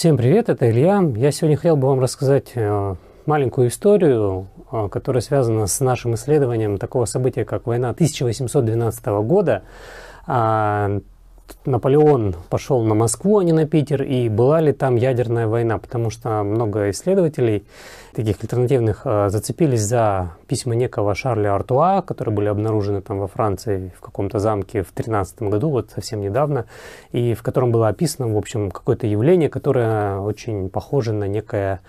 Всем привет, это Илья. Я сегодня хотел бы вам рассказать э, маленькую историю, э, которая связана с нашим исследованием такого события, как война 1812 года. Наполеон пошел на Москву, а не на Питер, и была ли там ядерная война, потому что много исследователей таких альтернативных э, зацепились за письма некого Шарля Артуа, которые были обнаружены там во Франции в каком-то замке в 13 году, вот совсем недавно, и в котором было описано, в общем, какое-то явление, которое очень похоже на некое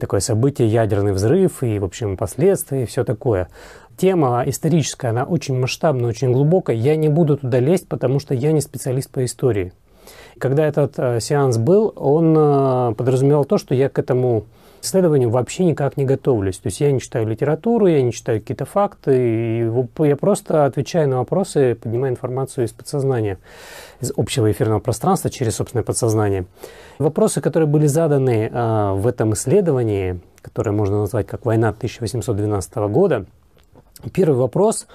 такое событие, ядерный взрыв и, в общем, последствия и все такое тема историческая, она очень масштабная, очень глубокая. Я не буду туда лезть, потому что я не специалист по истории. Когда этот э, сеанс был, он э, подразумевал то, что я к этому исследованию вообще никак не готовлюсь. То есть я не читаю литературу, я не читаю какие-то факты, и я просто отвечаю на вопросы, поднимаю информацию из подсознания, из общего эфирного пространства через собственное подсознание. Вопросы, которые были заданы э, в этом исследовании, которое можно назвать как «Война 1812 года», Первый вопрос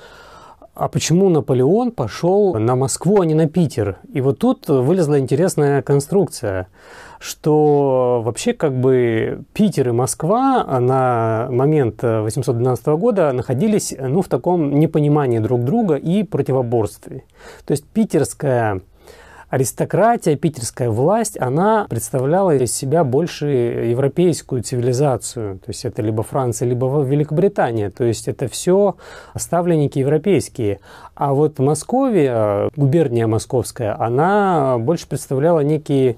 а почему Наполеон пошел на Москву, а не на Питер? И вот тут вылезла интересная конструкция, что вообще как бы Питер и Москва на момент 812 года находились ну, в таком непонимании друг друга и противоборстве. То есть питерская аристократия, питерская власть, она представляла из себя больше европейскую цивилизацию. То есть это либо Франция, либо Великобритания. То есть это все ставленники европейские. А вот Московия, губерния московская, она больше представляла некие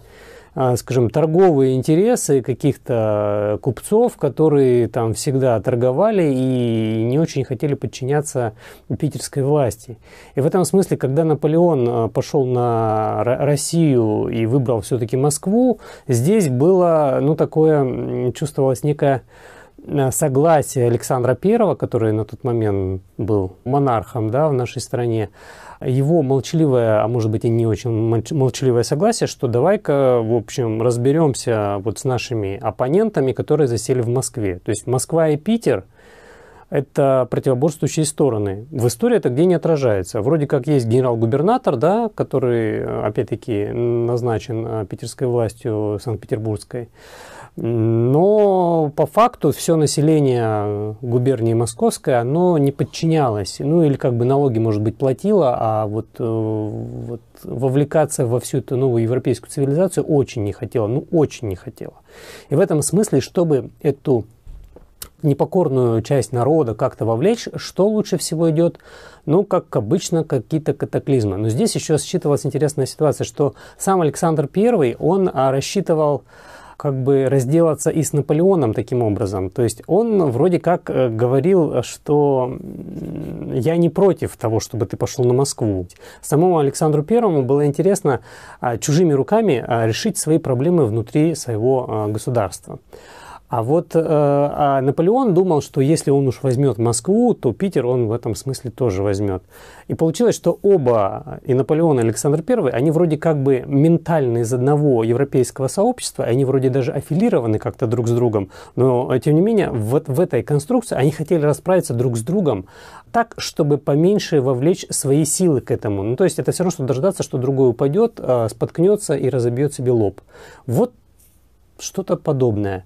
скажем, торговые интересы каких-то купцов, которые там всегда торговали и не очень хотели подчиняться питерской власти. И в этом смысле, когда Наполеон а, пошел на Россию и выбрал все-таки Москву, здесь было, ну, такое, чувствовалось некое а, согласие Александра I, который на тот момент был монархом да, в нашей стране, его молчаливое, а может быть и не очень молчаливое согласие, что давай-ка, в общем, разберемся вот с нашими оппонентами, которые засели в Москве. То есть Москва и Питер – это противоборствующие стороны. В истории это где не отражается. Вроде как есть генерал-губернатор, да, который, опять-таки, назначен а, питерской властью Санкт-Петербургской. Но по факту все население губернии Московской, оно не подчинялось. Ну или как бы налоги, может быть, платило, а вот, э, вот вовлекаться во всю эту новую европейскую цивилизацию очень не хотело. Ну очень не хотело. И в этом смысле, чтобы эту непокорную часть народа как-то вовлечь, что лучше всего идет? Ну, как обычно, какие-то катаклизмы. Но здесь еще считывалась интересная ситуация, что сам Александр I, он а, рассчитывал как бы разделаться и с Наполеоном таким образом. То есть он вроде как э, говорил, что я не против того, чтобы ты пошел на Москву. Самому Александру Первому было интересно а, чужими руками а, решить свои проблемы внутри своего государства. А вот э, а Наполеон думал, что если он уж возьмет Москву, то Питер он в этом смысле тоже возьмет. И получилось, что оба, и Наполеон, и Александр I, они вроде как бы ментально из одного европейского сообщества, они вроде даже аффилированы как-то друг с другом, но тем не менее в, в этой конструкции они хотели расправиться друг с другом так, чтобы поменьше вовлечь свои силы к этому. Ну, то есть это все равно, что дождаться, что другой упадет, э, споткнется и разобьет себе лоб. Вот что-то подобное.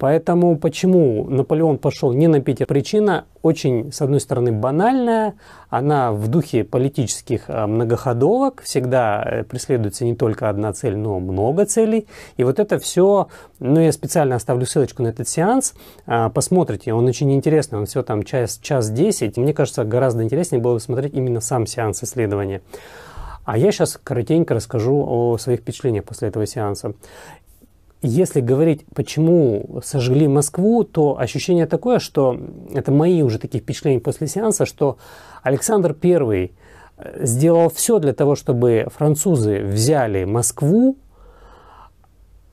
Поэтому почему Наполеон пошел не на Питер? Причина очень, с одной стороны, банальная. Она в духе политических а, многоходовок. Всегда э, преследуется не только одна цель, но много целей. И вот это все, ну, я специально оставлю ссылочку на этот сеанс. А, посмотрите, он очень интересный. Он все там час, час 10. Мне кажется, гораздо интереснее было бы смотреть именно сам сеанс исследования. А я сейчас коротенько расскажу о своих впечатлениях после этого сеанса. Если говорить, почему сожгли Москву, то ощущение такое, что это мои уже такие впечатления после сеанса, что Александр I э, сделал все для того, чтобы французы взяли Москву,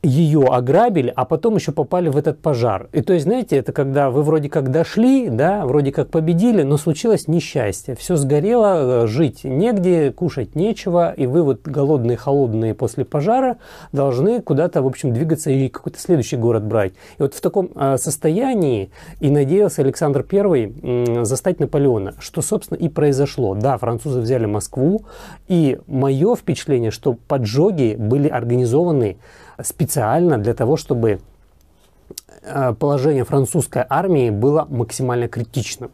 ее ограбили, а потом еще попали в этот пожар. И то есть, знаете, это когда вы вроде как дошли, да, вроде как победили, но случилось несчастье. Все сгорело, э, жить негде, кушать нечего, и вы вот голодные, холодные после пожара должны куда-то, в общем, двигаться и какой-то следующий город брать. И вот в таком э, состоянии и надеялся Александр I застать Наполеона, что, собственно, и произошло. Да, французы взяли Москву, и мое впечатление, что поджоги были организованы специально для того, чтобы э, положение французской армии было максимально критичным.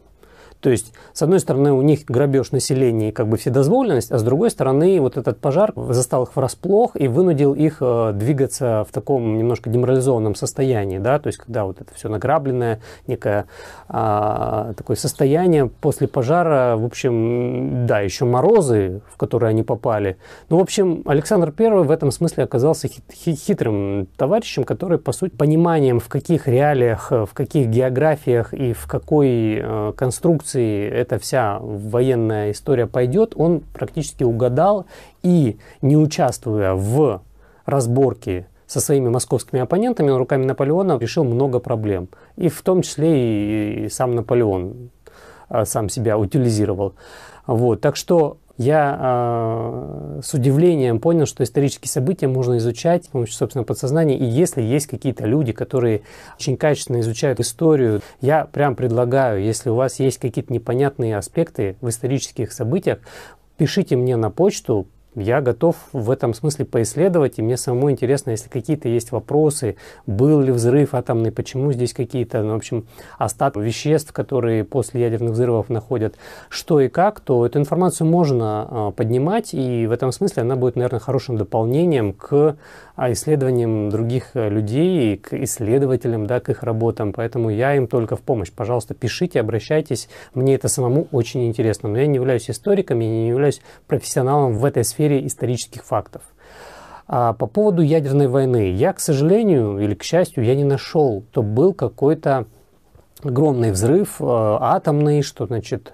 То есть, с одной стороны, у них грабеж населения и как бы вседозволенность, а с другой стороны, вот этот пожар застал их врасплох и вынудил их э, двигаться в таком немножко деморализованном состоянии, да, то есть, когда вот это все награбленное, некое а, такое состояние после пожара, в общем, да, еще морозы, в которые они попали. Ну, в общем, Александр I в этом смысле оказался хит, хитрым товарищем, который, по сути, пониманием, в каких реалиях, в каких географиях и в какой э, конструкции Турции эта вся военная история пойдет, он практически угадал и, не участвуя в разборке со своими московскими оппонентами, он руками Наполеона решил много проблем. И в том числе и сам Наполеон а, сам себя утилизировал. Вот. Так что я э, с удивлением понял, что исторические события можно изучать с помощью собственного подсознания. И если есть какие-то люди, которые очень качественно изучают историю, я прям предлагаю, если у вас есть какие-то непонятные аспекты в исторических событиях, пишите мне на почту, я готов в этом смысле поисследовать, и мне самому интересно, если какие-то есть вопросы, был ли взрыв атомный, почему здесь какие-то, ну, в общем, остатки веществ, которые после ядерных взрывов находят, что и как, то эту информацию можно а, поднимать, и в этом смысле она будет, наверное, хорошим дополнением к а, исследованиям других э, людей, к исследователям, да, к их работам, поэтому я им только в помощь. Пожалуйста, пишите, обращайтесь, мне это самому очень интересно, но я не являюсь историком, я не являюсь профессионалом в этой сфере, сфере исторических фактов. А по поводу ядерной войны, я, к сожалению или к счастью, я не нашел, то был какой-то огромный взрыв э, атомный, что значит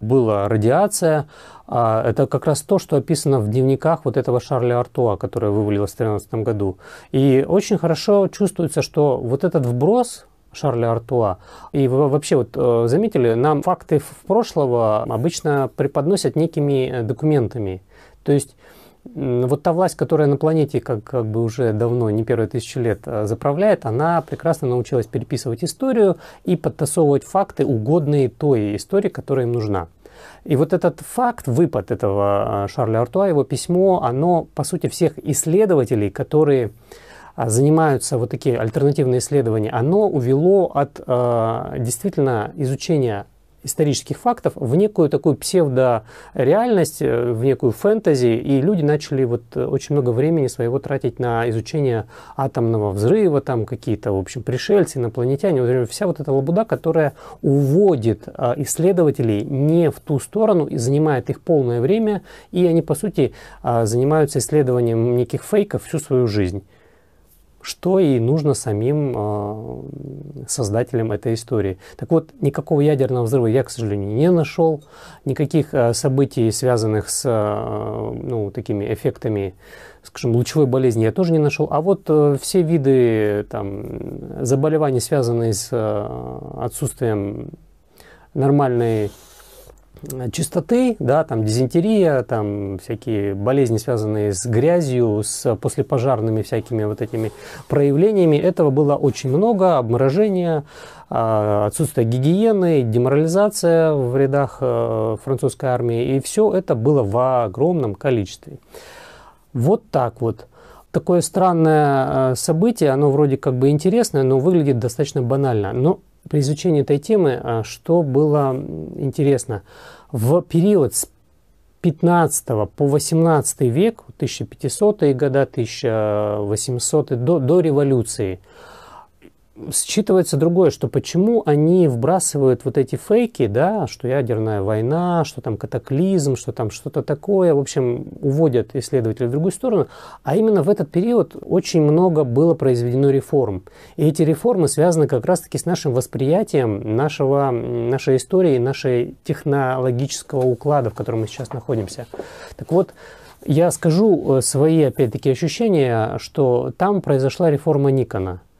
была радиация. А это как раз то, что описано в дневниках вот этого Шарля Артуа, которое вывалилось в 2013 году. И очень хорошо чувствуется, что вот этот вброс Шарля Артуа. И вообще, вот э, заметили, нам факты прошлого обычно преподносят некими э, документами. То есть вот та власть, которая на планете как, как бы уже давно, не первые тысячи лет э, заправляет, она прекрасно научилась переписывать историю и подтасовывать факты, угодные той истории, которая им нужна. И вот этот факт, выпад этого э, Шарля Артуа, его письмо, оно, по сути, всех исследователей, которые э, занимаются вот такие альтернативные исследования, оно увело от э, действительно изучения исторических фактов в некую такую псевдореальность, э, в некую фэнтези, и люди начали вот э, очень много времени своего тратить на изучение атомного взрыва, там какие-то, в общем, пришельцы, инопланетяне, вот вся вот эта лабуда, которая уводит э, исследователей не в ту сторону и занимает их полное время, и они, по сути, занимаются исследованием неких фейков всю свою жизнь что и нужно самим э, создателям этой истории. Так вот, никакого ядерного взрыва я, к сожалению, не нашел, никаких э, событий, связанных с э, ну, такими эффектами, скажем, лучевой болезни я тоже не нашел. А вот все виды там, заболеваний, связанные с отсутствием нормальной чистоты, да, там дизентерия, там всякие болезни, связанные с грязью, с послепожарными всякими вот этими проявлениями. Этого было очень много, обморожения, а, отсутствие гигиены, деморализация в рядах э, французской армии. И все это было в огромном количестве. Вот так вот. Такое странное э, событие, оно вроде как бы интересное, но выглядит достаточно банально. Но при изучении этой темы, а, что было интересно, в период с 15 по 18 век, 1500-е годы, 1800 до, до революции – считывается другое, что почему они вбрасывают вот эти фейки, да, что ядерная война, что там катаклизм, что там что-то такое, в общем, уводят исследователей в другую сторону, а именно в этот период очень много было произведено реформ. И эти реформы связаны как раз-таки с нашим восприятием нашего, нашей истории, нашей технологического уклада, в котором мы сейчас находимся. Так вот, я скажу э, свои, опять-таки, ощущения, что там произошла реформа Никона –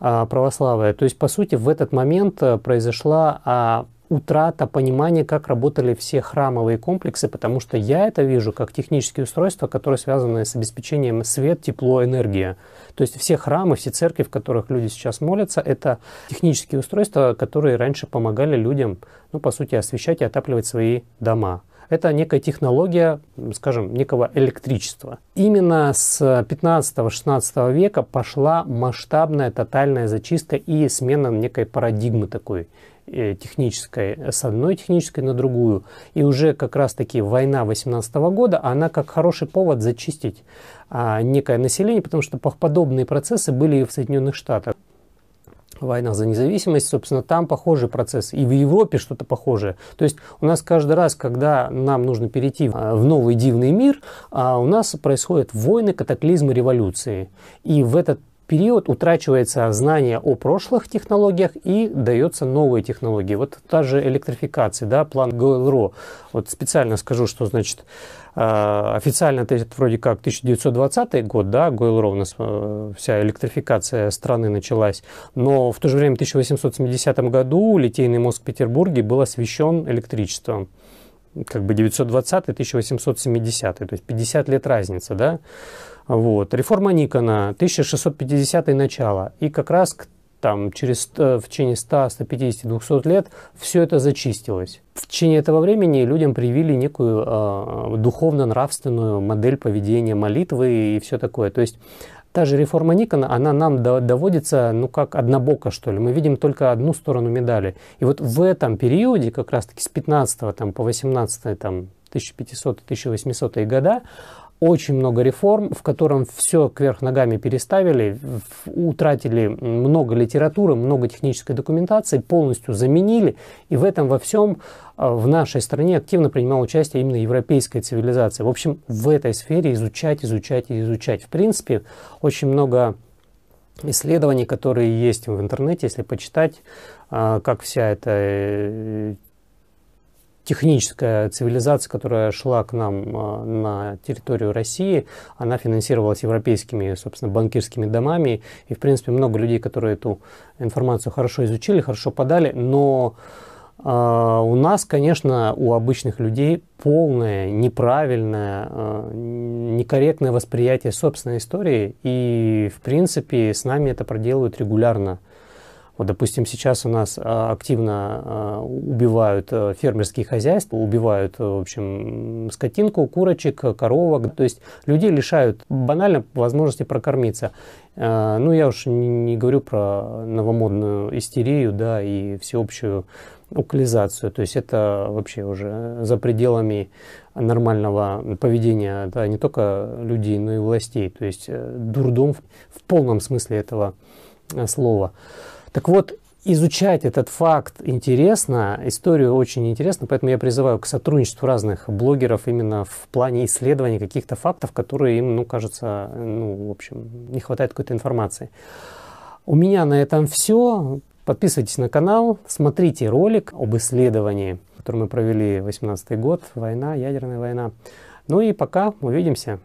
православия. То есть, по сути, в этот момент э, произошла а, утрата понимания, как работали все храмовые комплексы, потому что я это вижу как технические устройства, которые связаны с обеспечением свет, тепло, энергия. То есть все храмы, все церкви, в которых люди сейчас молятся, это технические устройства, которые раньше помогали людям, ну, по сути, освещать и отапливать свои дома. Это некая технология, скажем, некого электричества. Именно с 15-16 века пошла масштабная тотальная зачистка и смена некой парадигмы такой э, технической, с одной технической на другую. И уже как раз-таки война 18 года, она как хороший повод зачистить а, некое население, потому что подобные процессы были и в Соединенных Штатах война за независимость, собственно, там похожий процесс. И в Европе что-то похожее. То есть у нас каждый раз, когда нам нужно перейти а, в новый дивный мир, а, у нас происходят войны, катаклизмы, революции. И в этот период утрачивается знание о прошлых технологиях и дается новые технологии. Вот та же электрификация, да, план ГЛРО. Вот специально скажу, что значит официально это вроде как 1920 год, да, у нас э, вся электрификация страны началась, но в то же время в 1870 году литейный мозг в Петербурге был освещен электричеством как бы 920-1870, то есть 50 лет разница, да. Вот. Реформа Никона, 1650 начало. И как раз там, через, э, в течение 100, 150, 200 лет все это зачистилось. В течение этого времени людям привили некую э, духовно-нравственную модель поведения молитвы и все такое. То есть та же реформа Никона, она нам доводится, ну, как однобоко, что ли. Мы видим только одну сторону медали. И вот в этом периоде, как раз-таки с 15 там, по 18 там, 1500-1800 года, очень много реформ, в котором все кверх ногами переставили, утратили много литературы, много технической документации, полностью заменили. И в этом во всем а, в нашей стране активно принимала участие именно европейская цивилизация. В общем, в этой сфере изучать, изучать и изучать. В принципе, очень много исследований, которые есть в интернете, если почитать, а, как вся эта э, техническая цивилизация, которая шла к нам а, на территорию России, она финансировалась европейскими, собственно, банкирскими домами. И, в принципе, много людей, которые эту информацию хорошо изучили, хорошо подали, но Uh, у нас, конечно, у обычных людей полное, неправильное, uh, некорректное восприятие собственной истории, и, в принципе, с нами это проделывают регулярно. Вот, допустим, сейчас у нас а, активно а, убивают э, фермерские хозяйства, убивают, э, в общем, скотинку, курочек, коровок. То есть людей лишают банально возможности прокормиться. А, ну, я уж не говорю про новомодную истерию, да, и всеобщую локализацию. То есть это вообще уже за пределами нормального поведения да, не только людей, но и властей. То есть э, дурдом в полном смысле этого слова. Так вот, изучать этот факт интересно, историю очень интересно, поэтому я призываю к сотрудничеству разных блогеров именно в плане исследования каких-то фактов, которые им, ну, кажется, ну, в общем, не хватает какой-то информации. У меня на этом все. Подписывайтесь на канал, смотрите ролик об исследовании, который мы провели 18 год, война, ядерная война. Ну и пока, увидимся.